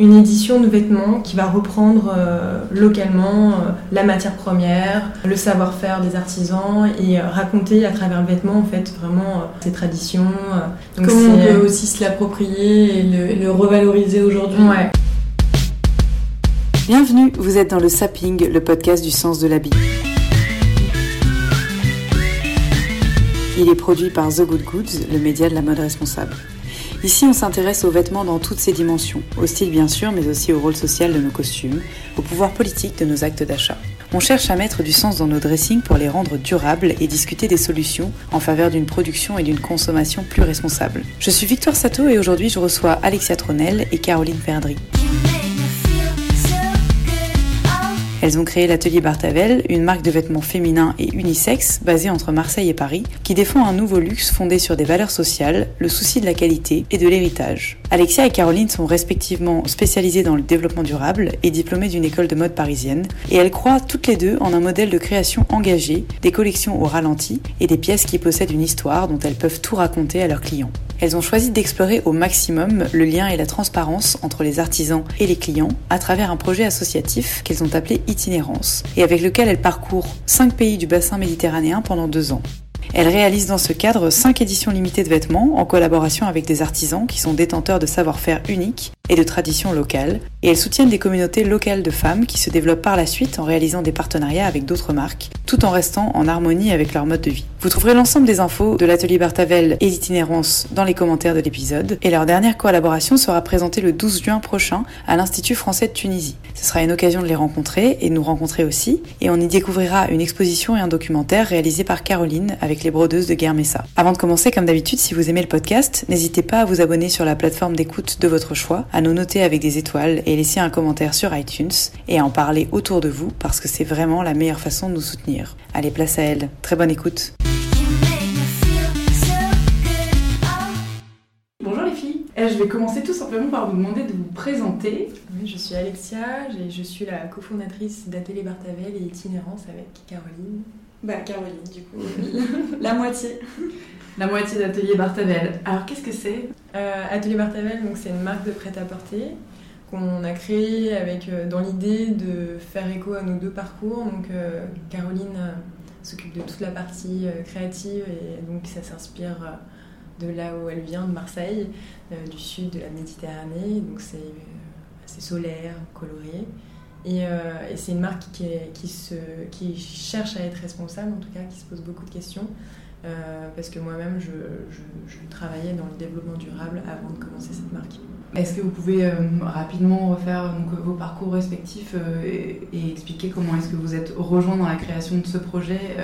Une édition de vêtements qui va reprendre euh, localement euh, la matière première, le savoir-faire des artisans et euh, raconter à travers le vêtement en fait vraiment euh, ces traditions. euh. Donc Comment on peut aussi se l'approprier et le, et le revaloriser aujourd'hui. Ouais. Bienvenue, vous êtes dans le Sapping, le podcast du sens de l'habit. Il est produit par The Good Goods, le média de la mode responsable. Ici, on s'intéresse aux vêtements dans toutes ses dimensions, au style bien sûr, mais aussi au rôle social de nos costumes, au pouvoir politique de nos actes d'achat. On cherche à mettre du sens dans nos dressings pour les rendre durables et discuter des solutions en faveur d'une production et d'une consommation plus responsables. Je suis Victoire Sato et aujourd'hui je reçois Alexia Tronel et Caroline Perdry. Elles ont créé l'atelier Bartavel, une marque de vêtements féminins et unisex basée entre Marseille et Paris, qui défend un nouveau luxe fondé sur des valeurs sociales, le souci de la qualité et de l'héritage. Alexia et Caroline sont respectivement spécialisées dans le développement durable et diplômées d'une école de mode parisienne, et elles croient toutes les deux en un modèle de création engagé, des collections au ralenti et des pièces qui possèdent une histoire dont elles peuvent tout raconter à leurs clients. Elles ont choisi d'explorer au maximum le lien et la transparence entre les artisans et les clients à travers un projet associatif qu'elles ont appelé Et avec lequel elles parcourent 5 pays du bassin méditerranéen pendant deux ans. Elles réalisent dans ce cadre 5 éditions limitées de vêtements en collaboration avec des artisans qui sont détenteurs de savoir-faire uniques et de traditions locales, et elles soutiennent des communautés locales de femmes qui se développent par la suite en réalisant des partenariats avec d'autres marques, tout en restant en harmonie avec leur mode de vie. Vous trouverez l'ensemble des infos de l'atelier Bartavel et d'itinérance dans les commentaires de l'épisode, et leur dernière collaboration sera présentée le 12 juin prochain à l'Institut français de Tunisie. Ce sera une occasion de les rencontrer et de nous rencontrer aussi, et on y découvrira une exposition et un documentaire réalisé par Caroline avec les brodeuses de Guermessa. Avant de commencer, comme d'habitude, si vous aimez le podcast, n'hésitez pas à vous abonner sur la plateforme d'écoute de votre choix, à nous noter avec des étoiles et laisser un commentaire sur iTunes, et à en parler autour de vous parce que c'est vraiment la meilleure façon de nous soutenir. Allez, place à elle. Très bonne écoute. Bonjour les filles. Eh, je vais commencer tout simplement par vous demander de vous présenter. Oui, je suis Alexia, je suis la cofondatrice d'Atelier Bartavel et Itinérance avec Caroline. Bah Caroline du coup. la moitié. La moitié d'Atelier Bartavel. Alors qu'est-ce que c'est? Euh, Atelier Bartavel, donc c'est une marque de prêt-à-porter qu'on a créée avec euh, dans l'idée de faire écho à nos deux parcours. Donc euh, Caroline euh, s'occupe de toute la partie euh, créative et donc ça s'inspire euh, de là où elle vient, de Marseille, euh, du sud de la Méditerranée. Donc c'est euh, assez solaire, coloré. Et, euh, et c'est une marque qui, qui, cherche à être responsable, en tout cas, qui se pose beaucoup de questions. Euh, parce que moi-même, je, travaillais dans le développement durable avant de commencer cette marque. Est-ce que vous pouvez euh, rapidement refaire donc, vos parcours respectifs et, et expliquer comment est-ce que vous êtes rejoint dans la création de ce projet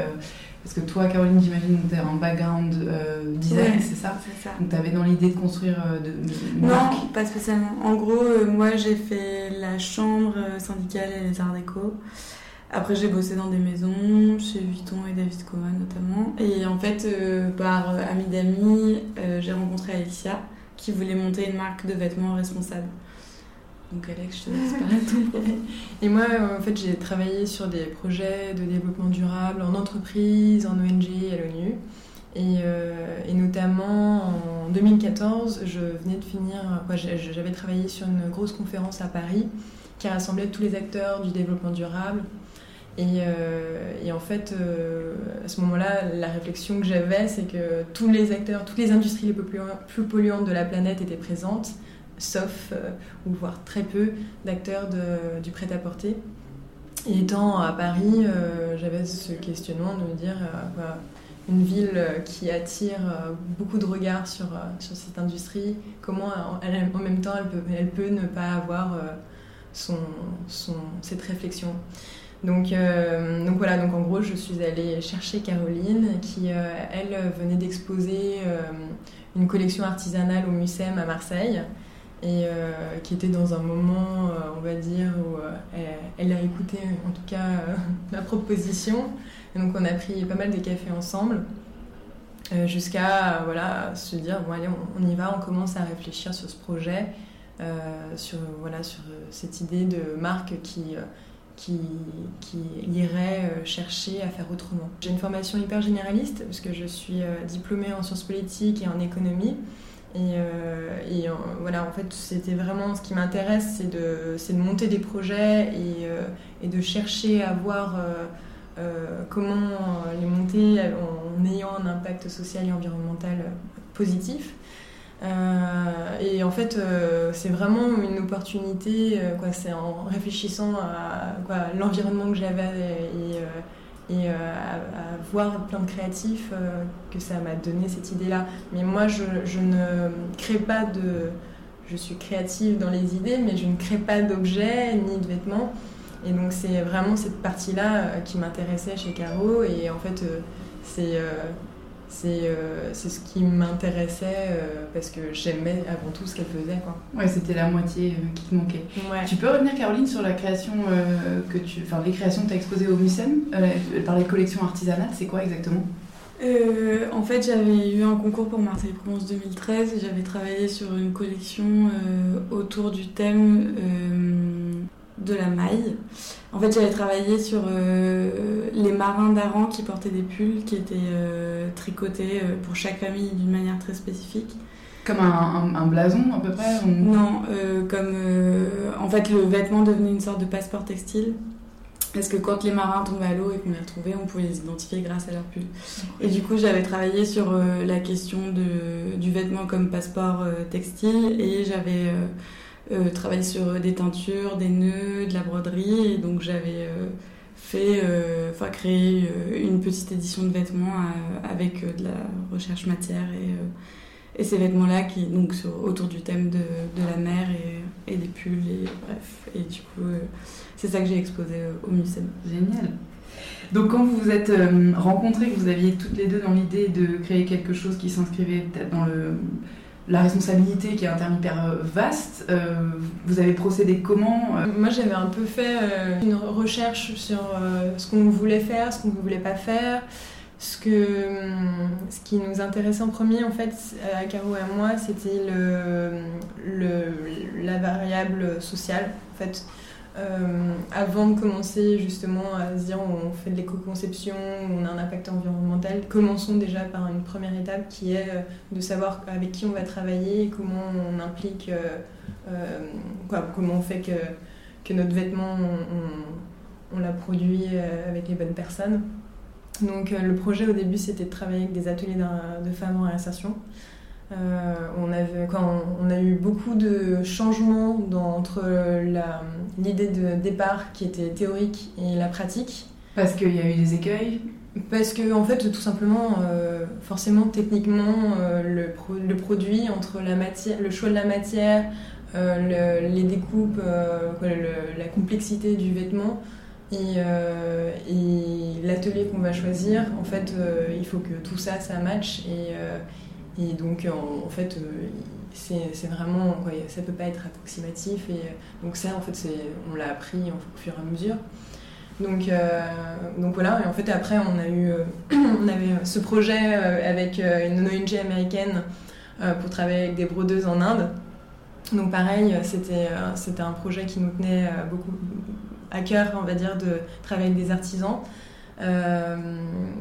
Parce que toi, Caroline, j'imagine que tu as un background euh, design, Ouais. c'est ça C'est ça. Donc tu avais dans l'idée de construire euh, de, de- une marque Non, pas spécialement. En gros, euh, moi j'ai fait la chambre syndicale et les arts déco. Après, j'ai bossé dans des maisons, chez Vuitton et David Coman notamment. Et en fait, par ami d'amis, j'ai rencontré Alicia qui voulait monter une marque de vêtements responsable. Donc, Alex, je te laisse parler. Et moi, euh, en fait, j'ai travaillé sur des projets de développement durable en entreprise, en ONG à l'ONU. Et, euh, notamment en 2014, je venais de finir, j'avais travaillé sur une grosse conférence à Paris qui rassemblait tous les acteurs du développement durable. Et, euh, en fait, à ce moment-là, la réflexion que j'avais, c'est que tous les acteurs, toutes les industries les plus polluantes de la planète étaient présentes, sauf, euh, ou voire très peu, d'acteurs du prêt-à-porter. Et étant à Paris, euh, j'avais ce questionnement de me dire, euh, une ville qui attire beaucoup de regards sur, sur cette industrie, comment en même temps elle peut, ne pas avoir son, son, cette réflexion. Donc, donc voilà, donc en gros, je suis allée chercher Caroline, qui, elle, venait d'exposer une collection artisanale au MUSEM à Marseille, et qui était dans un moment, on va dire, où elle, a écouté en tout cas ma proposition. Donc on a pris pas mal de cafés ensemble, jusqu'à voilà, se dire, bon allez, on, y va, on commence à réfléchir sur ce projet, sur, voilà, sur cette idée de marque qui qui, qui irait euh, chercher à faire autrement. J'ai une formation hyper généraliste parce que je suis euh, diplômée en sciences politiques et en économie. Et, euh, et voilà, en fait, c'était vraiment ce qui m'intéresse, c'est de, de, monter des projets et, et, de chercher à voir comment les monter en ayant un impact social et environnemental positif. Euh, et en fait, euh, c'est vraiment une opportunité. Euh, c'est en réfléchissant à l'environnement que j'avais et, et à, voir plein de créatifs que ça m'a donné cette idée-là. Mais moi, je, je, ne crée pas de. Je suis créative dans les idées, mais je ne crée pas d'objets ni de vêtements. Et donc, c'est vraiment cette partie-là qui m'intéressait chez Caro. Et en fait, c'est euh, c'est ce qui m'intéressait euh, parce que j'aimais avant tout ce qu'elle faisait. Quoi. Ouais, c'était la moitié euh, qui te manquait. Tu peux revenir, Caroline, sur la création que tu, enfin, les créations que tu as exposées au MUSEM par les collections artisanales, c'est quoi exactement? En fait, j'avais eu un concours pour Marseille Provence 2013 et j'avais travaillé sur une collection autour du thème de la maille. En fait, j'avais travaillé sur euh, les marins d'Aran qui portaient des pulls qui étaient euh, tricotés euh, pour chaque famille d'une manière très spécifique. Comme un, blason à peu près Non, comme en fait le vêtement devenait une sorte de passeport textile. Parce que quand les marins tombaient à l'eau et qu'on les retrouvait, on pouvait les identifier grâce à leur pull. Et du coup, j'avais travaillé sur la question de, du vêtement comme passeport textile et j'avais euh, sur des teintures, des nœuds, de la broderie. Donc j'avais euh, fait, euh, enfin créé une petite édition de vêtements avec de la recherche matière et, et ces vêtements-là qui donc autour du thème de, de la mer et, et, des pulls et bref. Et du coup, c'est ça que j'ai exposé au musée. Génial. Donc quand vous vous êtes rencontrés, que vous aviez toutes les deux dans l'idée de créer quelque chose qui s'inscrivait peut-être dans le la responsabilité qui est un terme hyper euh, vaste. Euh, vous avez procédé comment euh? Moi, j'avais un peu fait une recherche sur ce qu'on voulait faire, ce qu'on ne voulait pas faire. Ce, que, hum, ce qui nous intéressait en premier, en fait, à Caro et à moi, c'était le, le, la variable sociale. En fait, euh, avant de commencer justement à se dire on fait de l'éco-conception, on a un impact environnemental, commençons déjà par une première étape qui est euh, de savoir avec qui on va travailler et comment on implique, euh, comment on fait que, que notre vêtement, on, l'a produit avec les bonnes personnes. Donc le projet au début c'était de travailler avec des ateliers de femmes en réinsertion. Euh, on, avait, quand on, a eu beaucoup de changements dans, entre l'idée de départ qui était théorique et la pratique. Parce qu'il y a eu des écueils Parce que, en fait, tout simplement, euh, forcément, techniquement, euh, le, le, produit, entre la matière, le choix de la matière, les découpes, la complexité du vêtement, et, et l'atelier qu'on va choisir, en fait, il faut que tout ça, ça match. Et, et donc, en, fait, euh, c'est vraiment, ça peut pas être approximatif. Et euh, donc ça, en fait, on l'a appris au fur et à mesure. Donc, euh, donc voilà, et en fait après on a eu on avait ce projet avec une ONG américaine pour travailler avec des brodeuses en Inde. Donc pareil, c'était un projet qui nous tenait beaucoup à cœur, on va dire, de travailler avec des artisans. Euh,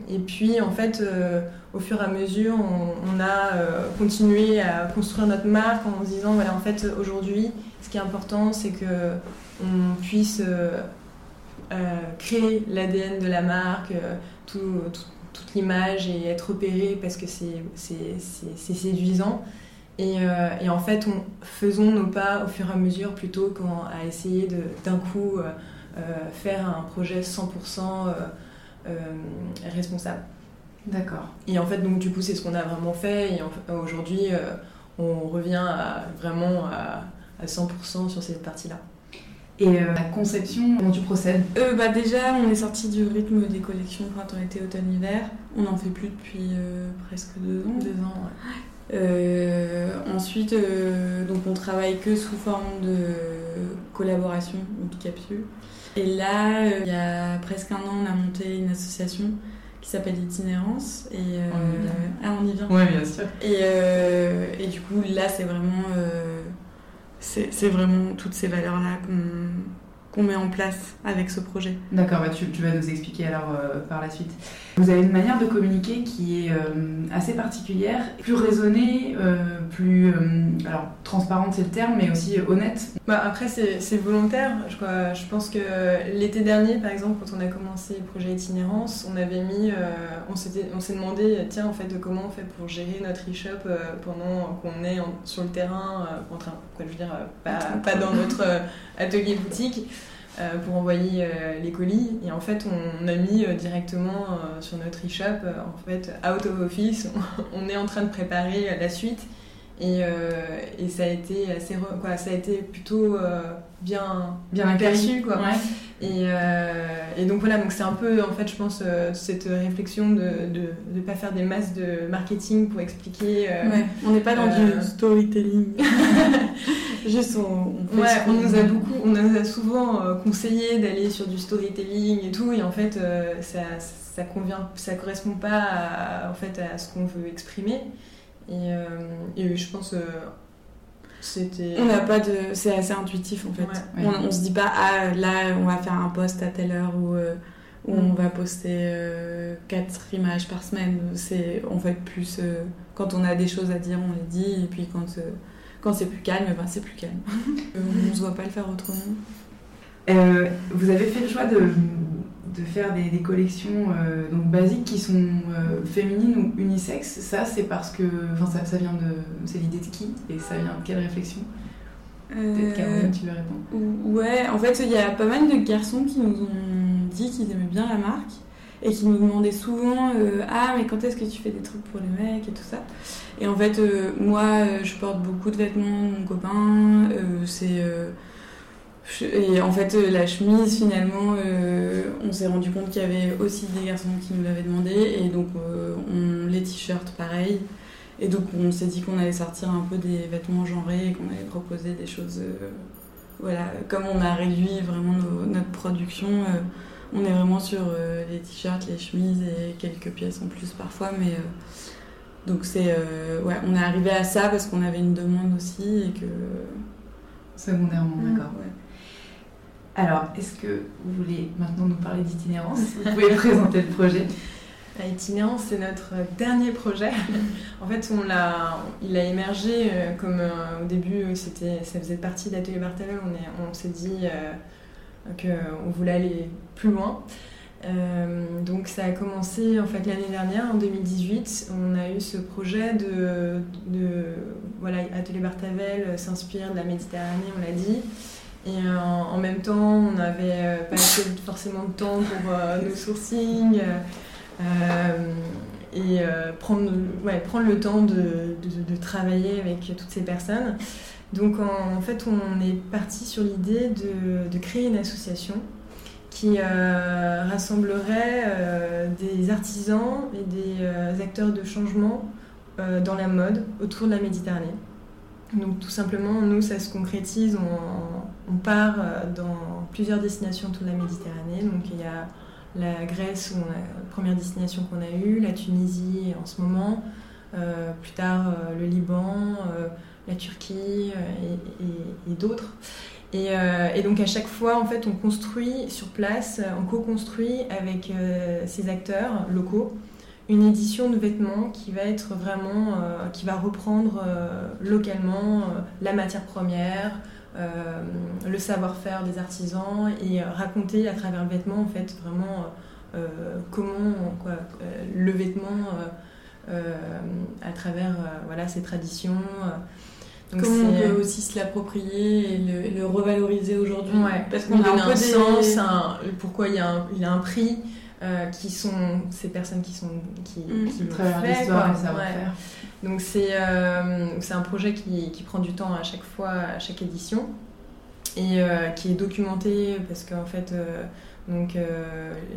et puis en fait, euh, au fur et à mesure, on, a euh, continué à construire notre marque en se disant voilà, en fait, aujourd'hui, ce qui est important, c'est que on puisse créer l'ADN de la marque, toute l'image et être repéré parce que c'est séduisant. Et, et, en fait, on, faisons nos pas au fur et à mesure plutôt qu'à essayer d'un coup faire un projet 100% euh, responsable. D'accord. Et en fait, donc du coup, c'est ce qu'on a vraiment fait. Et aujourd'hui, euh, on revient à, vraiment à, 100% sur cette partie-là. Et la conception, comment tu procèdes? Bah Déjà, on est sorti du rythme des collections printemps-été, automne-hiver. On n'en fait plus depuis presque deux ans. Deux ans, ensuite, donc on travaille que sous forme de collaboration ou de capsule. Et là, il y a presque un an, on a monté une association qui s'appelle Itinérance. Et, euh, on y vient. Ah, on y vient. Oui, bien sûr. Et, euh, et, du coup, là, c'est vraiment, euh, c'est vraiment toutes ces valeurs-là qu'on met en place avec ce projet. D'accord, bah tu, tu, vas nous expliquer alors euh, par la suite. Vous avez une manière de communiquer qui est euh, assez particulière, plus raisonnée, euh, plus alors transparente c'est le terme, mais aussi honnête. Bah, après c'est volontaire. Je, crois, je pense que l'été dernier, par exemple, quand on a commencé le projet itinérance, on avait mis, on s'est demandé, tiens en fait, comment on fait pour gérer notre e-shop pendant qu'on est sur le terrain, en train, quoi, je veux dire, pas, pas dans notre atelier boutique. Euh, pour envoyer euh, les colis. Et en fait, on a mis euh, directement sur notre e-shop, en fait, out of office, on est en train de préparer la suite. Et, et, ça a été assez quoi, ça a été plutôt bien bien perçu quoi et, et, donc voilà donc c'est un peu en fait je pense cette réflexion de ne pas faire des masses de marketing pour expliquer ouais, on n'est pas dans du storytelling Juste, on, on, nous a beaucoup, on nous a souvent euh, conseillé d'aller sur du storytelling et tout, et en fait, euh, ça, ça convient, ça correspond pas à, en fait à ce qu'on veut exprimer. Et, euh, et je pense. On n'a pas de, c'est assez intuitif en fait. On, on, se dit pas ah là on va faire un post à telle heure ou où on mm. va poster 4 images par semaine. C'est en fait plus quand on a des choses à dire, on les dit, et puis quand quand c'est plus calme, ben c'est plus calme. on ne se voit pas le faire autrement. Euh, vous avez fait le choix de, de faire des, des collections euh, donc basiques qui sont euh, féminines ou unisexes. Ça, c'est parce que. Enfin, ça, ça vient de. C'est l'idée de qui Et ça vient de quelle réflexion? Peut-être Caroline, tu veux répondre Ouais, en fait, il y a pas mal de garçons qui nous ont dit qu'ils aimaient bien la marque et qui nous demandaient souvent Ah, mais quand est-ce que tu fais des trucs pour les mecs et tout ça? Et en fait, euh, moi, euh, je porte beaucoup de vêtements de mon copain. Euh, c'est et en fait, la chemise, finalement, on s'est rendu compte qu'il y avait aussi des garçons qui nous l'avaient demandé. Et donc, on, les t-shirts, pareil. Et donc, on s'est dit qu'on allait sortir un peu des vêtements genrés et qu'on allait proposer des choses. voilà, comme on a réduit vraiment notre production, on est vraiment sur les t-shirts, les chemises et quelques pièces en plus parfois. Mais donc c'est euh, ouais, on est arrivé à ça parce qu'on avait une demande aussi et que secondairement, d'accord. Ouais. Alors, est-ce que vous voulez maintenant nous parler d'itinérance? Vous pouvez présenter le projet. Itinérance, c'est notre dernier projet. en fait, on l'a, il a émergé euh, comme euh, au début, c'était, ça faisait partie d'Atelier Barthelme. On, on s'est dit qu'on voulait aller plus loin. Euh, donc ça a commencé en fait l'année dernière, en 2018. On a eu ce projet de, voilà, Atelier Bartavel euh, s'inspire de la Méditerranée, on l'a dit. Et euh, en, même temps, on n'avait pas forcément de temps pour nos sourcings et prendre, ouais, prendre le temps de, de, de, travailler avec toutes ces personnes. Donc en, en fait, on est parti sur l'idée de, créer une association qui euh, rassemblerait euh, des artisans et des euh, acteurs de changement dans la mode autour de la Méditerranée. Donc tout simplement, nous, ça se concrétise, on, part dans plusieurs destinations autour de la Méditerranée. Donc il y a la Grèce, première destination qu'on a eue, la Tunisie en ce moment, plus tard le Liban, la Turquie et d'autres. Euh, et, donc à chaque fois, en fait, on construit sur place, on co-construit avec euh, ces acteurs locaux une édition de vêtements euh, qui va reprendre localement la matière première, le savoir-faire des artisans et raconter à travers le vêtement, en fait, vraiment comment quoi, le vêtement à travers voilà, ses traditions. Comment on peut euh, aussi se l'approprier et le, revaloriser aujourd'hui? Parce qu'on a un peu sens, pourquoi il y, a un, il y a un prix, euh, qui sont ces personnes qui sont qui, mmh. qui fait, quoi. Donc c'est euh, c'est un projet qui, qui, prend du temps à chaque fois, à chaque édition. et qui est documenté parce qu'en fait, donc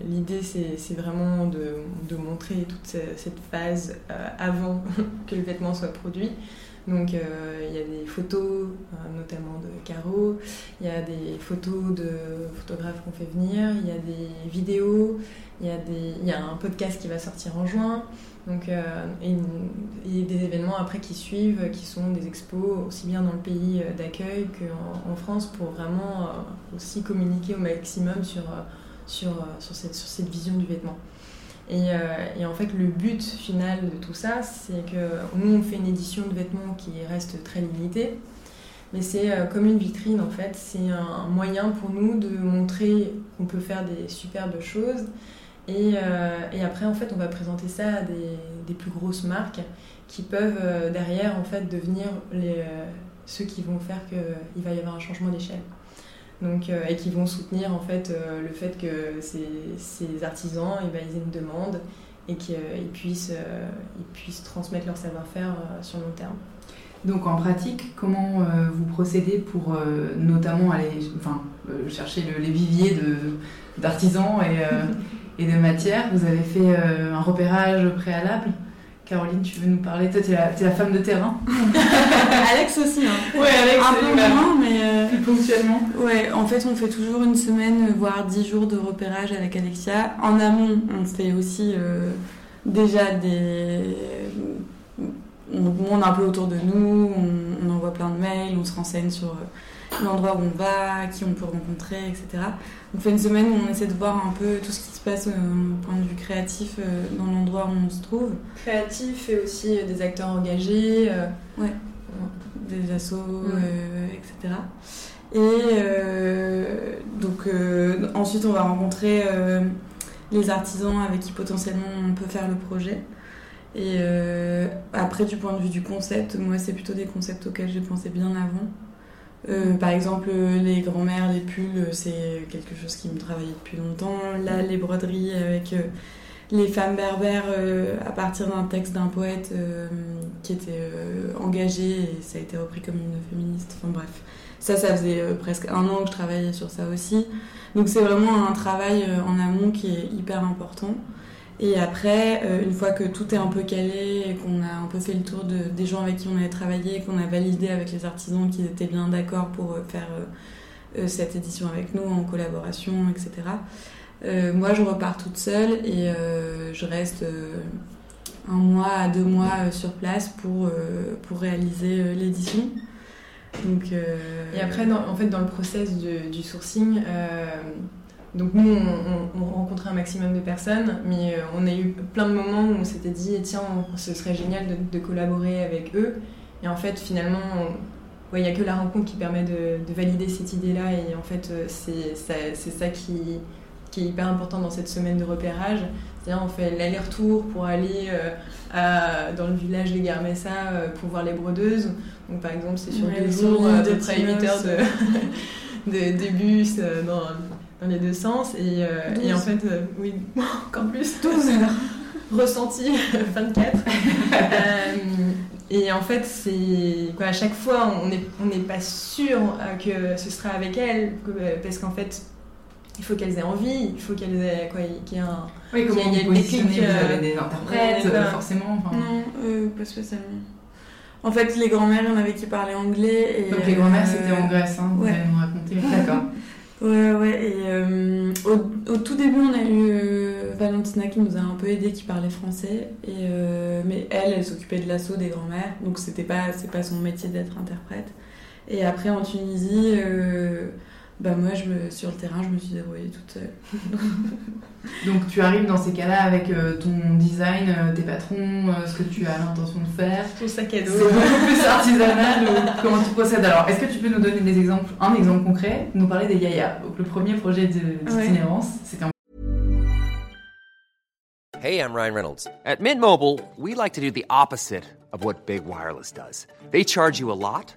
l'idée c'est vraiment de, de, montrer toute cette phase avant que le vêtement soit produit. Donc euh, il y a des photos, euh, notamment de Caro, il y a des photos de photographes qu'on fait venir, il y a des vidéos, il y, y a un podcast qui va sortir en juin. Donc, euh, et, des événements après qui suivent, qui sont des expos aussi bien dans le pays d'accueil qu'en en France pour vraiment aussi communiquer au maximum sur, sur, sur, cette, sur cette vision du vêtement. Euh, et, en fait, le but final de tout ça, c'est que nous, on fait une édition de vêtements qui reste très limitée. Mais c'est euh, comme une vitrine, en fait. C'est un moyen pour nous de montrer qu'on peut faire des superbes choses. Et, euh, et, après, en fait, on va présenter ça à des, des plus grosses marques qui peuvent derrière, en fait, devenir les, ceux qui vont faire qu'il va y avoir un changement d'échelle. Donc, euh, et qui vont soutenir en fait euh, le fait que ces, ces artisans eh ben, ils aient une demande et qu'ils puissent, euh, ils puissent transmettre leur savoir-faire sur le long terme. Donc en pratique, comment vous procédez pour notamment aller enfin, chercher les viviers d'artisans et, et, de matières Vous avez fait un repérage préalable Caroline, tu veux nous parler? Toi, tu es, la femme de terrain. Alex aussi. Hein. Ouais, Alex, un peu moins, mais euh, plus ponctuellement. Ouais, en fait, on fait toujours une semaine, voire dix jours de repérage avec Alexia. En amont, on fait aussi euh, déjà des. On monte un peu autour de nous, on, envoie plein de mails, on se renseigne sur euh, l'endroit où on va, qui on peut rencontrer, etc. On fait une semaine où on essaie de voir un peu tout ce qui passe au point de vue créatif euh, dans l'endroit où on se trouve. Créatif et aussi euh, des acteurs engagés. Euh, ouais. Des assos, etc. Et donc ensuite on va rencontrer les artisans avec qui potentiellement on peut faire le projet. Et après du point de vue du concept, moi c'est plutôt des concepts auxquels j'ai pensé bien avant. Euh, par exemple, les grands-mères, les pulls, c'est quelque chose qui me travaillait depuis longtemps. Là, les broderies avec euh, les femmes berbères euh, à partir d'un texte d'un poète qui était engagé et ça a été repris comme une féministe. Enfin bref, ça, ça faisait presque un an que je travaillais sur ça aussi. Donc c'est vraiment un travail en amont qui est hyper important. Et après, euh, une fois que tout est un peu calé et qu'on a un peu fait le tour de, des gens avec qui on avait travaillé, qu'on a validé avec les artisans qu'ils étaient bien d'accord pour euh, faire euh, cette édition avec nous en collaboration, etc. moi, je repars toute seule et je reste un mois à deux mois sur place pour, pour réaliser l'édition. Et après, en fait, dans le process du sourcing, donc nous, on, rencontrait un maximum de personnes, mais euh, on a eu plein de moments où on s'était dit, tiens, ce serait génial de, collaborer avec eux. Et en fait, finalement, il n'y a que la rencontre qui permet de, valider cette idée-là. Et en fait, euh, c'est ça, qui, est hyper important dans cette semaine de repérage. C'est-à-dire, on fait l'aller-retour pour aller euh, dans le village des Garmessa pour voir les brodeuses. Donc, par exemple, c'est sur deux jours, à peu près 8 heures de, de, bus dans dans les deux sens. Et, euh, et en fait, euh, oui, encore plus. 12 heures. Ressenti 24. Euh, et en fait, c'est quoi à chaque fois, on n'est on n'est pas sûr que ce sera avec elles, parce qu'en fait, il faut qu'elles aient envie, il faut qu'elles aient quoi, qu'il y ait un. Oui, comment il y a, vous positionnez, vous avez des interprètes, forcément. Enfin... Non, pas spécialement. En fait, les grands-mères, il y en avait qui parlaient anglais. Et Donc les grands-mères, c'était en Grèce, hein, vous allez nous raconter. D'accord. Ouais, ouais. Et euh, au, tout début, on a eu euh, Valentina qui nous a un peu aidé, qui parlait français. Et, euh, mais elle, elle s'occupait de l'assaut des grands-mères. Donc, c'était pas, c'est pas son métier d'être interprète. Et après, en Tunisie, bah moi, je me, sur le terrain, je me suis débrouillée toute seule. Donc tu arrives dans ces cas-là avec euh, ton design, euh, tes patrons, euh, ce que tu as l'intention de faire. Ton sac à dos. C'est beaucoup plus artisanal comment tu procèdes. Alors, est-ce que tu peux nous donner des exemples, un exemple concret, nous parler des Yaya? Donc le premier projet d'itinérance, ouais. c'était en... Hey, I'm Ryan Reynolds. At Mint Mobile, we like to do the opposite of what Big Wireless does. They charge you a lot.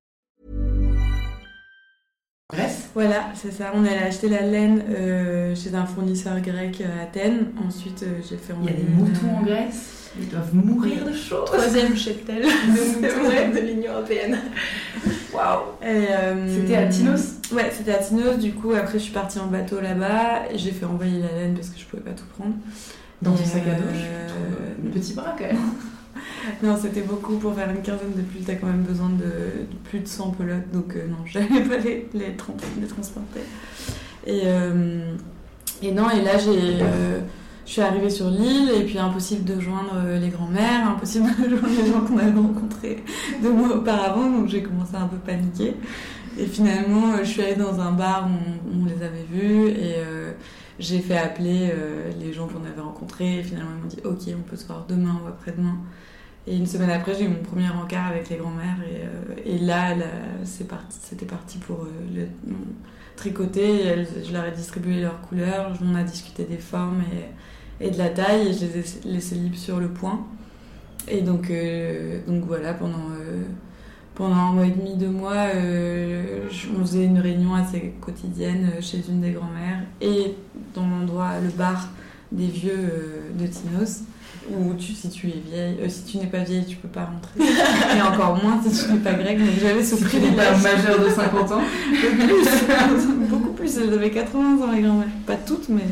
Grèce Voilà, c'est ça. On allait acheter la laine euh, chez un fournisseur grec à Athènes. Ensuite, euh, j'ai fait Il y a envoyer des moutons en Grèce. Ils doivent mourir de chaud. Troisième cheptel de, de l'Union Européenne. Waouh. Euh, C'était à Tinos Ouais, c'était à Tinos. Du coup, après, je suis partie en bateau là-bas. et J'ai fait envoyer la laine parce que je pouvais pas tout prendre. Dans ton sac à dos, je trouve le petit bras quand même. Non, c'était beaucoup pour faire une quinzaine de plus. T'as quand même besoin de, plus de 100 pelotes. Donc, euh, non, j'allais pas les, les, tran- les transporter. Et, euh, et non, et là, j'ai. euh, je suis arrivée sur l'île et puis impossible de joindre euh, les grands-mères, impossible de joindre les gens qu'on avait rencontrés deux mois auparavant, donc j'ai commencé à un peu paniquer. Et finalement, je suis allée dans un bar où on, les avait vus et j'ai fait appeler les gens qu'on avait rencontrés. Et finalement, ils m'ont dit Ok, on peut se voir demain ou après-demain. Et une semaine après, j'ai eu mon premier encart avec les grands-mères. Et, euh, et là, c'était parti pour euh, le tricoter. Je leur ai distribué leurs couleurs, on a discuté des formes et, de la taille. Et je les ai laissés libres sur le point. Et donc, euh, donc voilà, pendant, euh, pendant un mois et demi, deux mois, on faisait une réunion assez quotidienne chez une des grand-mères et dans l'endroit, le bar des vieux euh, de Tinos, où tu, si tu es vieille, euh, si tu n'es pas vieille, tu peux pas rentrer. et encore moins si tu n'es pas grecque. Donc j'avais ce tu n'es pas majeur de 50 ans. plus, beaucoup plus. Elles avaient 80 ans, les grand-mères. Pas toutes, mais.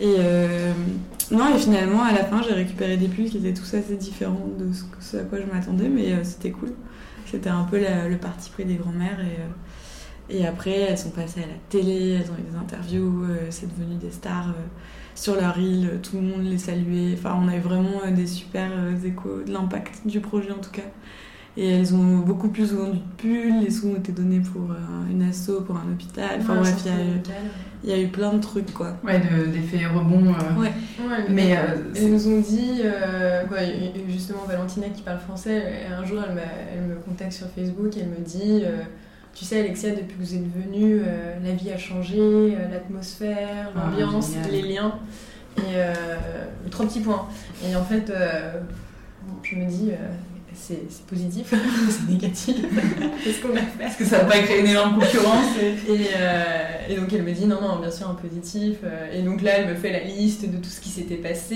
Et euh, non, et finalement, à la fin, j'ai récupéré des pulls qui étaient tous assez différents de ce, que- ce à quoi je m'attendais, mais euh, c'était cool. C'était un peu la- le parti pris des grand-mères. Et, et après, elles sont passées à la télé, elles ont eu des interviews, c'est devenu des stars sur leur île, tout le monde les saluait. Enfin, on a eu vraiment euh, des super euh, échos de l'impact du projet en tout cas. Et elles ont beaucoup plus vendu de pulls, les sous ont été donnés pour euh, une asso, pour un hôpital. Enfin bref, il y a eu- il y, a eu plein de trucs quoi. Ouais, de- d'effets rebonds. euh. Ouais. Mais euh, Ils nous ont dit, euh, quoi, justement Valentina qui parle français, et un jour elle, elle me contacte sur Facebook et elle me dit, euh, tu sais Alexia, depuis que vous êtes venue, euh, la vie a changé, euh, l'atmosphère, Ah, l'ambiance, les liens. Et euh, trois petits points. Et en fait, je me dis, c'est positif, c'est négatif. Qu'est-ce qu'on a fait Est-ce que ça va pas créer une énorme concurrence et- euh, et donc elle me dit non, non, bien sûr, un positif. euh, Et donc là, elle me fait la liste de tout ce qui s'était passé.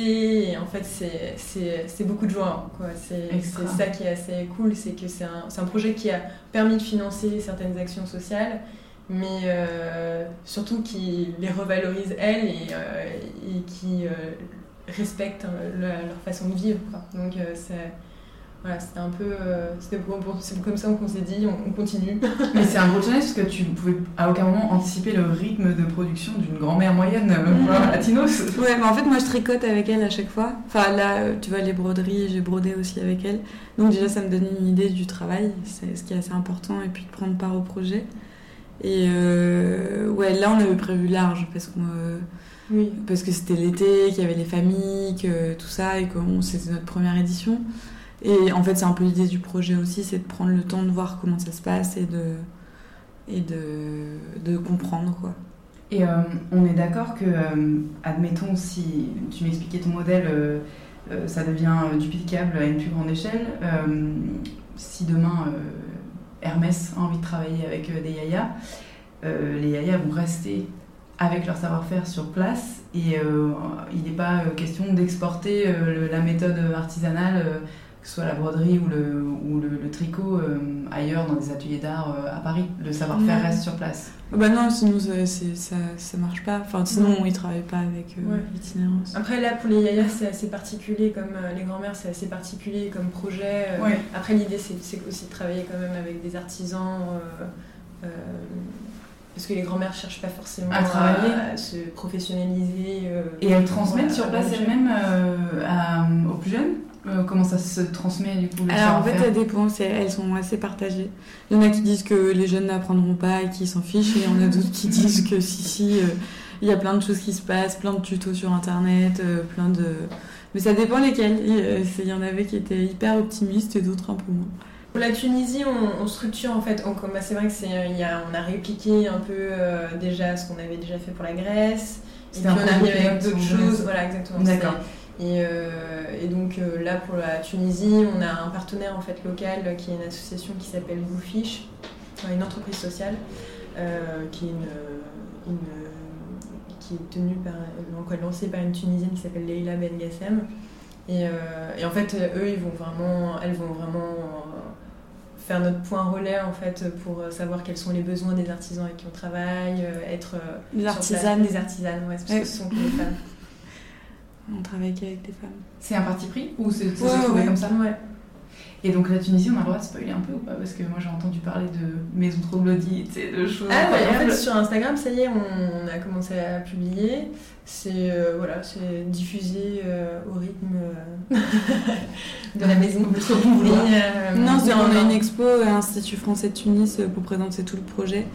Et en fait, c'est- beaucoup de joie. C'est ça qui est assez cool, c'est que c'est un, un projet qui a permis de financer certaines actions sociales, mais euh, surtout qui les revalorise elles et, euh, et qui euh, respectent leur, façon de vivre. quoi. Donc c'est... Voilà, c'était un peu. euh, c'était pour- pour- c'est comme ça qu'on s'est dit, on, on continue. Mais c'est un gros challenge parce que tu ne pouvais à aucun moment anticiper le rythme de production d'une grand-mère moyenne euh, Mhm. voilà, à Tinos. Ouais, mais en fait, moi, je tricote avec elle à chaque fois. Enfin, là, euh, tu vois, les broderies, j'ai brodé aussi avec elle. Donc, déjà, ça me donne une idée du travail, c'est ce qui est assez important, et puis de prendre part au projet. Et euh, ouais, là, on avait prévu large parce, qu'on, euh, Oui. parce que c'était l'été, qu'il y avait les familles, que tout ça, et que c'était notre première édition. Et en fait, c'est un peu l'idée du projet aussi, c'est de prendre le temps de voir comment ça se passe et de, et de, de comprendre, quoi. Et euh, on est d'accord que, euh, admettons, si tu m'expliquais ton modèle, euh, ça devient duplicable à une plus grande échelle. si demain Hermès a envie de travailler avec des yayas, euh, les yayas vont rester avec leur savoir-faire sur place et il n'est pas question d'exporter la méthode artisanale, que ce soit la broderie ou le, ou le, le tricot, euh, ailleurs dans des ateliers d'art euh, à Paris. Le savoir-faire Ouais. reste sur place. Bah non, sinon ça, ça, ça marche pas. Enfin, sinon, ils travaillent pas avec euh, Ouais. l'itinérance. Après, là, pour les yayas, c'est assez particulier, comme euh, les grands-mères, c'est assez particulier comme projet. Euh, Ouais. Après, l'idée, c'est c'est aussi de travailler quand même avec des artisans. euh, euh, parce que les grands-mères cherchent pas forcément À travailler. à se professionnaliser. euh, Et elles transmettent sur place elles-mêmes euh, aux plus jeunes? Euh, Comment ça se transmet du coup Alors en fait, ça dépend, elles sont assez partagées. Il y en a qui disent que les jeunes n'apprendront pas et qui s'en fichent, et il y en a d'autres qui disent que si, si, euh, il y a plein de choses qui se passent, plein de tutos sur internet, euh, plein de. Mais ça dépend lesquels. Il y, euh, c'est- il y en avait qui étaient hyper optimistes et d'autres un peu moins. Pour la Tunisie, on, on structure en fait. bah, c'est vrai que c'est, il y a, on a répliqué un peu euh, déjà ce qu'on avait déjà fait pour la Grèce. Et puis on arrive avec d'autres choses. Voilà, exactement. D'accord. C'est- Et, et donc là, pour la Tunisie, on a un partenaire en fait local qui est une association qui s'appelle Bluefish, une entreprise sociale, qui est une, qui est tenue par, donc, lancée par une Tunisienne qui s'appelle Leila Ben Gassem. Et, et, en fait, eux, ils vont vraiment, elles vont vraiment faire notre point relais en fait pour euh, savoir quels sont les besoins des artisans avec qui on travaille, euh, être euh, des artisanes, des artisanes, ouais, parce que ce sont que des femmes. On travaille qu'avec des femmes. C'est un parti pris ou c'est trouvé comme ça? Ouais. Et donc la Tunisie, on a le droit de spoiler un peu ou pas? Parce que moi j'ai entendu parler de maisons troglodytes et de choses. Ah ouais, en fait sur Instagram, ça y est, on, a commencé à publier. C'est voilà, c'est diffusé au rythme de la maison. Euh, non, c'est on a une expo à l'Institut français de Tunis pour présenter tout le projet.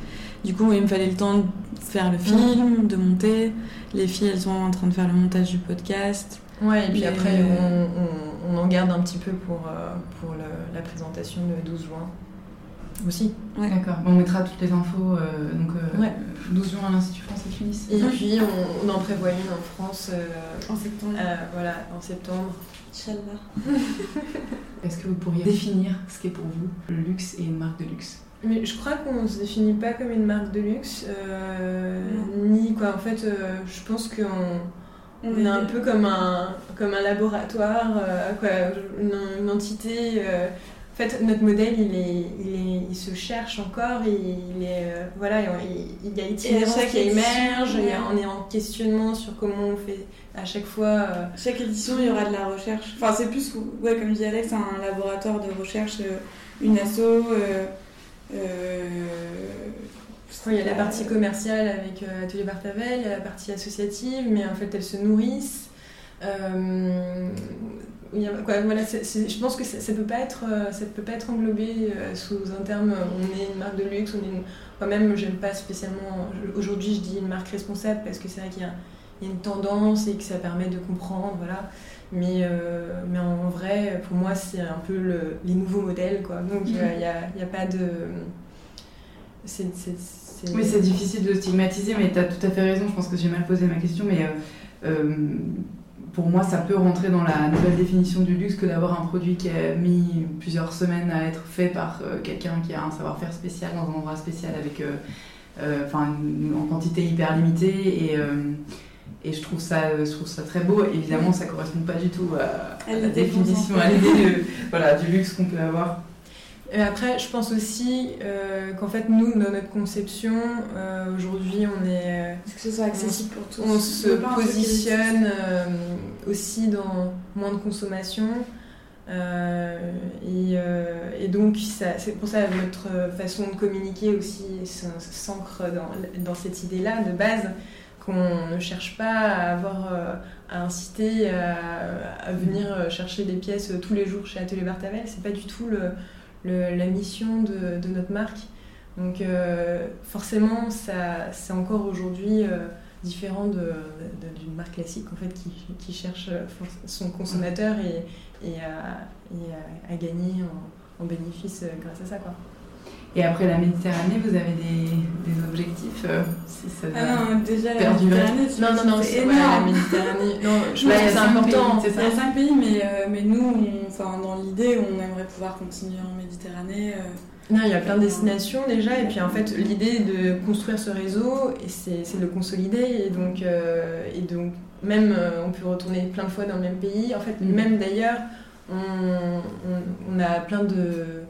Du coup, il me fallait le temps de faire le film, de monter. Les filles, elles sont en train de faire le montage du podcast. Ouais, et puis après, on, en garde un petit peu pour, euh, pour la présentation le 12 juin aussi. D'accord, on mettra toutes les infos, euh, donc 12 juin à l'Institut français de Tunis. Et puis, on, en prévoit une en France en septembre. voilà, en septembre. Est-ce que vous pourriez définir ce qu'est pour vous le luxe et une marque de luxe mais je crois qu'on ne se définit pas comme une marque de luxe, euh, ni quoi. En fait, euh, je pense qu'on on est un peu comme un, comme un laboratoire, euh, quoi, une, entité en fait, notre modèle, il, est, il, est, il se cherche encore, il est, voilà, il, y a itinérance qui émerge, on est en questionnement sur comment on fait à chaque fois. Chaque édition, il y aura de la recherche. Enfin, c'est plus, ouais, comme dit Alex, un laboratoire de recherche, une asso. Il y a la partie commerciale avec Atelier Bartavel, il y a la partie associative, mais en fait, elles se nourrissent voilà, je pense que ça ne peut, pas être, euh, ça peut pas être englobé euh, sous un terme euh, on est une marque de luxe, on est quand même, j'aime pas spécialement. Aujourd'hui, je dis une marque responsable parce que c'est vrai qu'il y, a une tendance et que ça permet de comprendre, voilà. Mais, mais en vrai, pour moi, c'est un peu le, les nouveaux modèles, quoi. Donc, il n'y a, y a, pas de. Oui, c'est difficile de stigmatiser, mais tu as tout à fait raison. Je pense que j'ai mal posé ma question, mais pour moi, ça peut rentrer dans la nouvelle définition du luxe que d'avoir un produit qui a mis plusieurs semaines à être fait par euh, quelqu'un qui a un savoir-faire spécial dans un endroit spécial avec euh, euh, enfin, en quantité hyper limitée. Et, et je, trouve ça, je trouve ça très beau. Évidemment, ça ne correspond pas du tout à, la définition, à l'idée voilà, du luxe qu'on peut avoir. Et après, je pense aussi euh, qu'en fait, nous, dans notre conception, euh, aujourd'hui, on est. que ce soit accessible pour tous. On se positionne euh, aussi dans moins de consommation. Et, et, donc, c'est pour ça notre façon de communiquer aussi s'ancre dans, dans, cette idée-là de base qu'on ne cherche pas à avoir à inciter à, à, venir chercher des pièces tous les jours chez Atelier Bartavel. C'est pas du tout le, la mission de, notre marque. Donc euh, forcément, c'est encore aujourd'hui euh, différent d'une marque classique en fait, qui, cherche son consommateur et, et, à, et à, gagner en, en, bénéfice grâce à ça. Quoi. Et après la Méditerranée, vous avez des, des objectifs euh, si ça Ah non, déjà la Méditerranée, non, non, non, c'est énorme. la Méditerranée. Non, je pense que c'est important. Il y a cinq pays, mais, euh, mais nous, enfin, dans l'idée, on aimerait pouvoir continuer en Méditerranée. Euh. Non, il y a plein de destinations déjà, et puis en fait, l'idée de construire ce réseau, c'est de le consolider, et donc, et donc même on peut retourner plein de fois dans le même pays. En fait, mm. même d'ailleurs, on, on, on, a plein de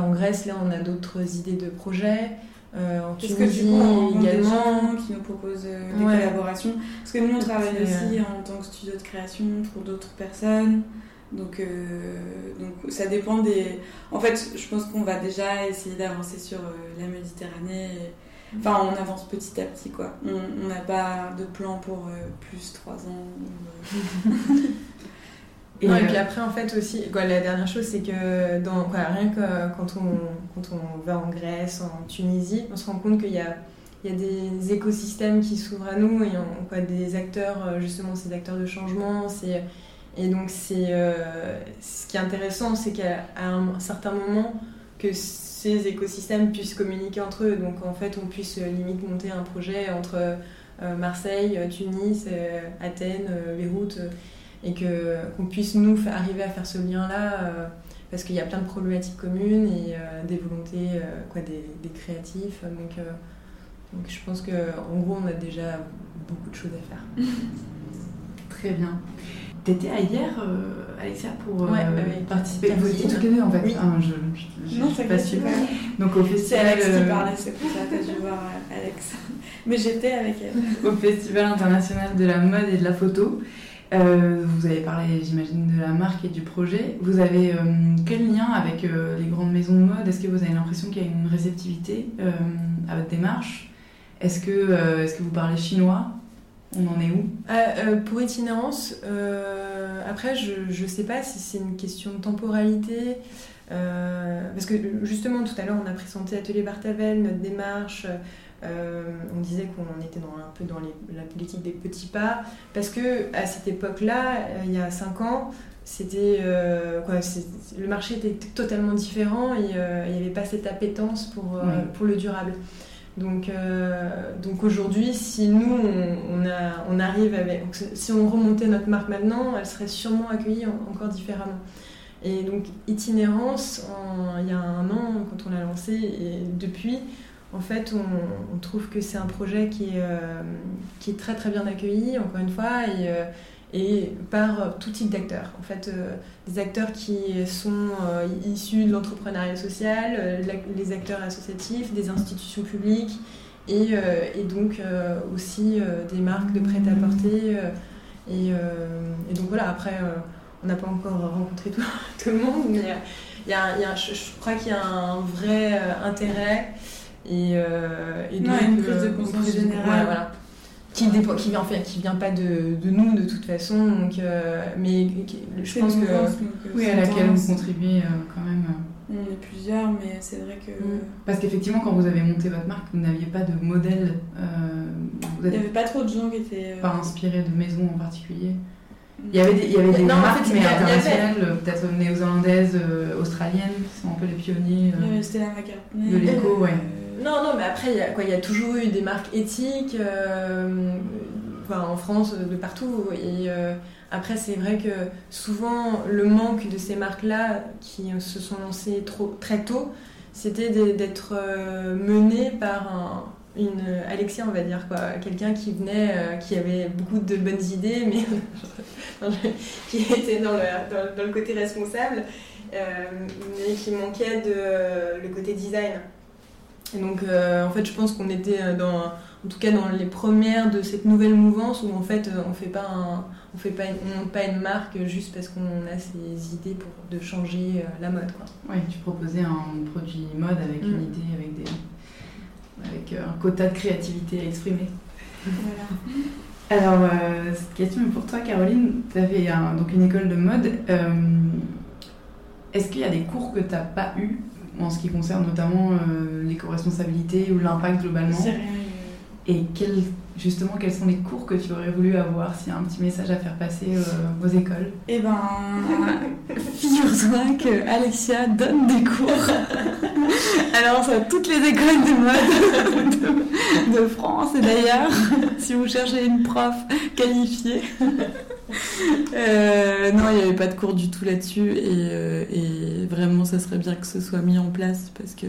en Grèce, là, on a d'autres idées de projets. Euh, en Tunisie que, également. qui nous proposent euh, des collaborations. Parce que nous, on travaille aussi en tant que studio de création pour d'autres personnes. Donc, euh, donc ça dépend des. En fait, je pense qu'on va déjà essayer d'avancer sur la Méditerranée. Enfin, on avance petit à petit, quoi. On n'a pas de plan pour plus trois ans. Et, et puis après, en fait, aussi, quoi, la dernière chose, c'est que dans, quoi, rien que quand on, quand on va en Grèce, en Tunisie, on se rend compte qu'il y a, il y a des écosystèmes qui s'ouvrent à nous et on, quoi, des acteurs, euh, justement, ces acteurs de changement. Et donc, c'est, euh, ce qui est intéressant, c'est qu'à un certain moment, que ces écosystèmes puissent communiquer entre eux. Donc, en fait, on puisse euh, limite monter un projet entre Marseille, Tunis, Athènes, Beyrouth et que qu'on puisse nous arriver à faire ce lien-là parce qu'il y a plein de problématiques communes et des volontés, quoi, des, des créatifs. Donc, donc je pense qu'en gros, on a déjà beaucoup de choses à faire. Très bien. T'étais à hier, euh, Alexia, pour euh, participer. Vous étiez toutes les deux en fait. Oui. Ah, je, je, non, c'est pas sûre. Donc au festival. C'est Alex qui parlait, c'est pour ça que dû voir euh, Alex. Mais j'étais avec elle. au Festival international de la mode et de la photo. Euh, vous avez parlé, j'imagine, de la marque et du projet. Vous avez quel lien avec les grandes maisons de mode? Est-ce que vous avez l'impression qu'il y a une réceptivité à votre démarche? Est-ce que, est-ce que vous parlez chinois? On en est où? Euh, euh, Pour itinérance, euh, après, je ne sais pas si c'est une question de temporalité. parce que justement, tout à l'heure, on a présenté Atelier Bartavel, notre démarche. On disait qu'on était dans, un peu dans la politique des petits pas. Parce que à cette époque-là, il y a 5 ans, c'était le marché était totalement différent et il n'y avait pas cette appétence pour, pour le durable. Donc, euh, donc aujourd'hui, si nous, on, a, on arrive avec. Si on remontait notre marque maintenant, elle serait sûrement accueillie encore différemment. Et donc, itinérance, il y a un an, quand on l'a lancé, et depuis, en fait, on, trouve que c'est un projet qui est, euh, qui est très très bien accueilli, encore une fois, et, euh, par tout type d'acteurs. En fait, euh, des acteurs qui sont euh, issus de l'entrepreneuriat social, euh, les acteurs associatifs, des institutions publiques et, donc aussi des marques de prêt-à-porter. Et, et, donc voilà, après, on n'a pas encore rencontré tout, le monde, mais y a, je, crois qu'il y a un vrai intérêt et, et donc, une prise de conscience générale. voilà qui qui vient, qui vient pas de, de, nous de toute façon, donc, euh, mais je pense que euh, oui à laquelle vous contribuez euh, quand même. On est plusieurs, mais c'est vrai que mm. parce qu'effectivement quand vous avez monté votre marque, vous n'aviez pas de modèle. il n'y avait pas trop de gens qui étaient pas inspirés de maisons en particulier. Il y avait des, il y avait des marques en fait, mais internationales, peut-être néo-zélandaises, australiennes, qui sont un peu les pionniers. C'était la McCartney. De l'éco, ouais. Non, non, mais après, il y, a, toujours eu des marques éthiques, euh, en France, de partout. Euh, après, c'est vrai que souvent, le manque de ces marques-là, qui se sont lancées très tôt, c'était d'être euh, mené par un, une Alexia, on va dire, quoi. Quelqu'un qui venait, qui avait beaucoup de bonnes idées, mais qui était dans, le côté responsable, mais qui manquait de le côté design. Et donc, euh, en fait, je pense qu'on était euh, dans, en tout cas dans les premières de cette nouvelle mouvance où en fait, euh, on fait pas on fait pas, une, monte pas une marque juste parce qu'on a ces idées pour de changer la mode, quoi. Oui, tu proposais un produit mode avec une mm. idée, avec des, avec un quota de créativité à exprimer. Voilà. Alors, cette question est pour toi, Caroline. Tu avais donc une école de mode. Est-ce qu'il y a des cours que tu n'as pas eu en ce qui concerne notamment euh, l'éco-responsabilité ou l'impact globalement. Et justement, quels sont les cours que tu aurais voulu avoir S'il y a un petit message à faire passer euh, aux écoles? Eh ben, figure-toi que Alexia donne des cours. Alors, ça, toutes les écoles de mode de, France et d'ailleurs, si vous cherchez une prof qualifiée. Euh, non, il n'y avait pas de cours du tout là-dessus et, et, vraiment, ça serait bien que ce soit mis en place parce que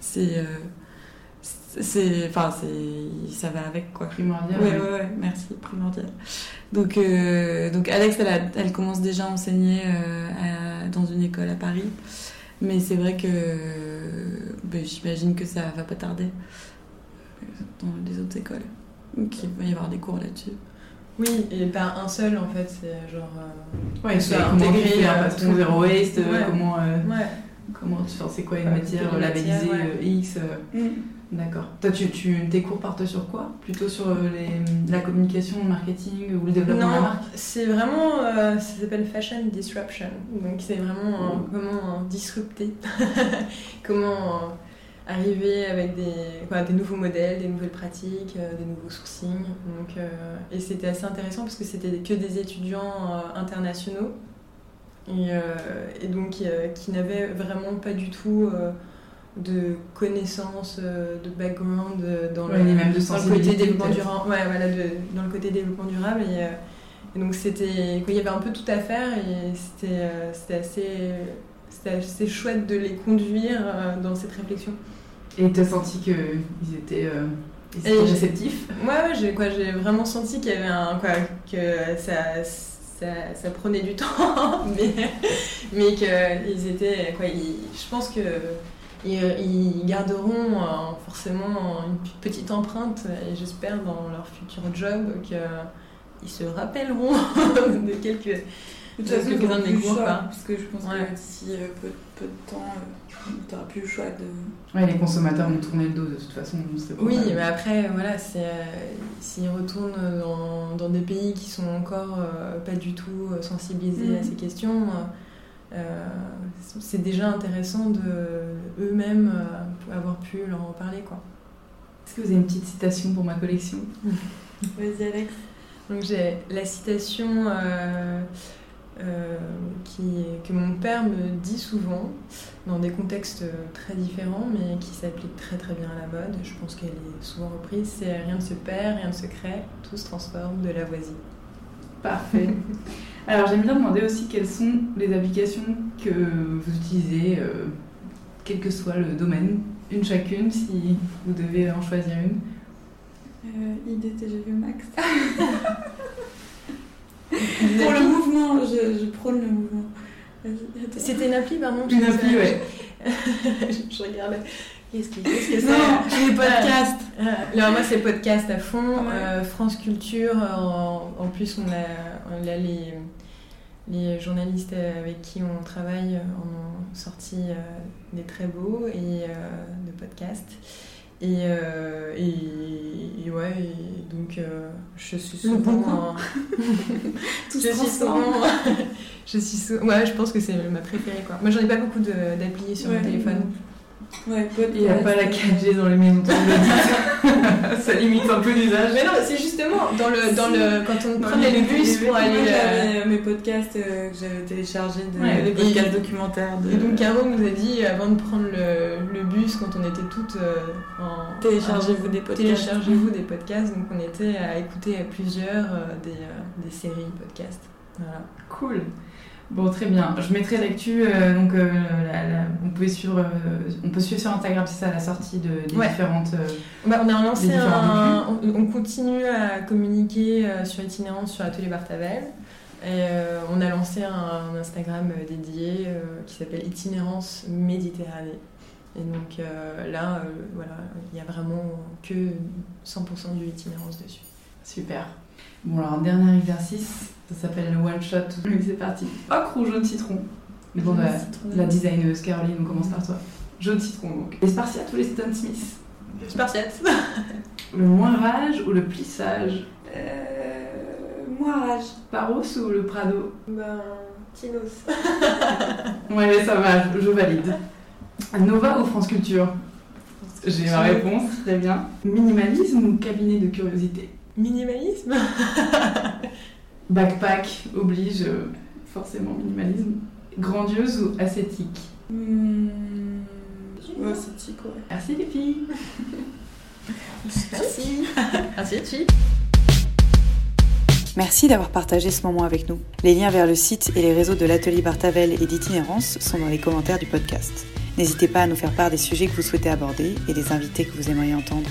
c'est c'est enfin c'est ça va avec quoi primordial ouais ouais, ouais merci primordial donc euh, donc Alex elle, elle, commence déjà à enseigner euh, dans une école à Paris mais c'est vrai que ben, j'imagine que ça va pas tarder euh, dans les autres écoles donc il va y avoir des cours là-dessus oui, et pas un seul en fait, c'est genre. ouais, c'est intégrer un patron zéro waste, comment. ouais. Comment tu c'est quoi une matière labellisée X mm. D'accord. Toi, tu, tu, tes cours partent sur quoi? Plutôt sur euh, les, la communication, le marketing ou le développement de la marque? c'est vraiment, euh, ça s'appelle Fashion Disruption. Donc c'est vraiment mmh. comment disrupter, comment arriver avec des, quoi, des nouveaux modèles, des nouvelles pratiques, euh, des nouveaux sourcings. Donc, et c'était assez intéressant parce que c'était que des étudiants internationaux et, et donc qui n'avaient vraiment pas du tout de connaissances, euh, de background euh, dans, le, même côté développement durable. Ouais, voilà, dans le côté développement durable. Et, euh, Et donc c'était, il y avait un peu tout à faire et c'était, c'était assez, c'était assez chouette de les conduire dans cette réflexion. Et tu as senti qu'ils étaient, euh, Et réceptifs? Ouais, ouais, j'ai, quoi, j'ai vraiment senti qu'il y avait un, quoi, que ça, ça, ça prenait du temps, mais, mais qu'ils étaient, quoi, ils- je pense que ils, ils garderont euh, forcément une petite empreinte, et j'espère dans leur futur job qu'ils se rappelleront de quelques. De toute façon, le cours, choix, parce que je pense Ouais. que d'ici euh, peu, peu de temps, euh, t'auras plus le choix de. Ouais, les consommateurs vont tourner le dos de toute façon. Oui, mal. mais après, voilà, c'est, euh, s'ils retournent dans, dans des pays qui sont encore euh, pas du tout euh, sensibilisés à ces questions, euh, c'est déjà intéressant de eux-mêmes euh, avoir pu leur en parler, quoi. Est-ce que vous avez une petite citation pour ma collection? Vas-y, Alex. Donc j'ai la citation euh, euh, qui, que mon père me dit souvent, dans des contextes très différents, mais qui s'applique très très bien à la mode. Je pense qu'elle est souvent reprise. C'est rien ne se perd, rien ne se crée, tout se transforme de la voisie. Parfait. Alors j'aime bien demander aussi quelles sont les applications que vous utilisez, euh, quel que soit le domaine, une chacune, si vous devez en choisir une. Euh, IDTGV Max. Pour le mouvement, je, je prône le mouvement. Attends. C'était une appli, pardon Une appli, ouais. je regarde. Qu'est-ce qui- qu'est-ce que c'est Non, les podcasts. Euh, alors moi c'est podcast à fond, Ouais. euh, France Culture, euh, en, en plus on a, on a les, les journalistes avec qui on travaille euh, ont sorti euh, des très beaux et, euh, de podcasts. Et, euh, et, et ouais, et donc euh, je suis souvent... je suis souvent... je suis sou- Ouais, je pense que c'est ma préférée quoi. Moi j'en ai pas beaucoup d'applis sur Ouais. mon téléphone. Ouais. Il n'y a pas la 4G dans les maisons de l'audit. Ça limite un peu l'usage. Mais non, c'est justement dans le, dans le, quand on prenait les- le bus les- pour aller. j'avais euh, mes podcasts euh, que j'avais téléchargés, de, Ouais, et- podcasts documentaires. De... Et donc Caro nous a dit avant de prendre le, le bus quand on était toutes euh, en Téléchargez-vous des podcasts. téléchargez-vous des podcasts donc on était à écouter à plusieurs euh, des, des séries podcasts. Voilà. Cool. Bon, très bien. Je mettrai l'actu. euh, donc, euh, la- la- on, peut suivre, euh, on peut suivre sur Instagram, c'est ça, la sortie de, des Ouais. différentes. euh, Bah, on a lancé un, on, on continue à communiquer sur itinérance sur Atelier Bartavel. Et on a lancé un, un Instagram dédié qui s'appelle Itinérance Méditerranée. Et donc là, voilà, il y a vraiment que 100% du itinérance dessus. Super. Bon, alors, un dernier exercice, ça s'appelle le one shot. Oui, c'est parti. Ocre ou jaune citron? Bon, Jaune la, citron. la designeuse Caroline, on commence par toi. Jaune citron, donc. Les Spartiates ou les Stan Smith Spartiate. Le moirage ou le plissage Euh, Moirage. Paros ou le Prado? Ben, Tinos. Ouais, ça va, je, je valide. Nova ou France Culture? J'ai ma réponse, très bien. Minimalisme ou cabinet de curiosité? Minimalisme Backpack oblige, euh, forcément minimalisme. Grandiose ou ascétique Hmm... Ouais, tic, ouais. Merci les filles Merci. Merci, Chi. Merci d'avoir partagé ce moment avec nous. Les liens vers le site et les réseaux de l'atelier Bartavel et d'itinérance sont dans les commentaires du podcast. N'hésitez pas à nous faire part des sujets que vous souhaitez aborder et des invités que vous aimeriez entendre.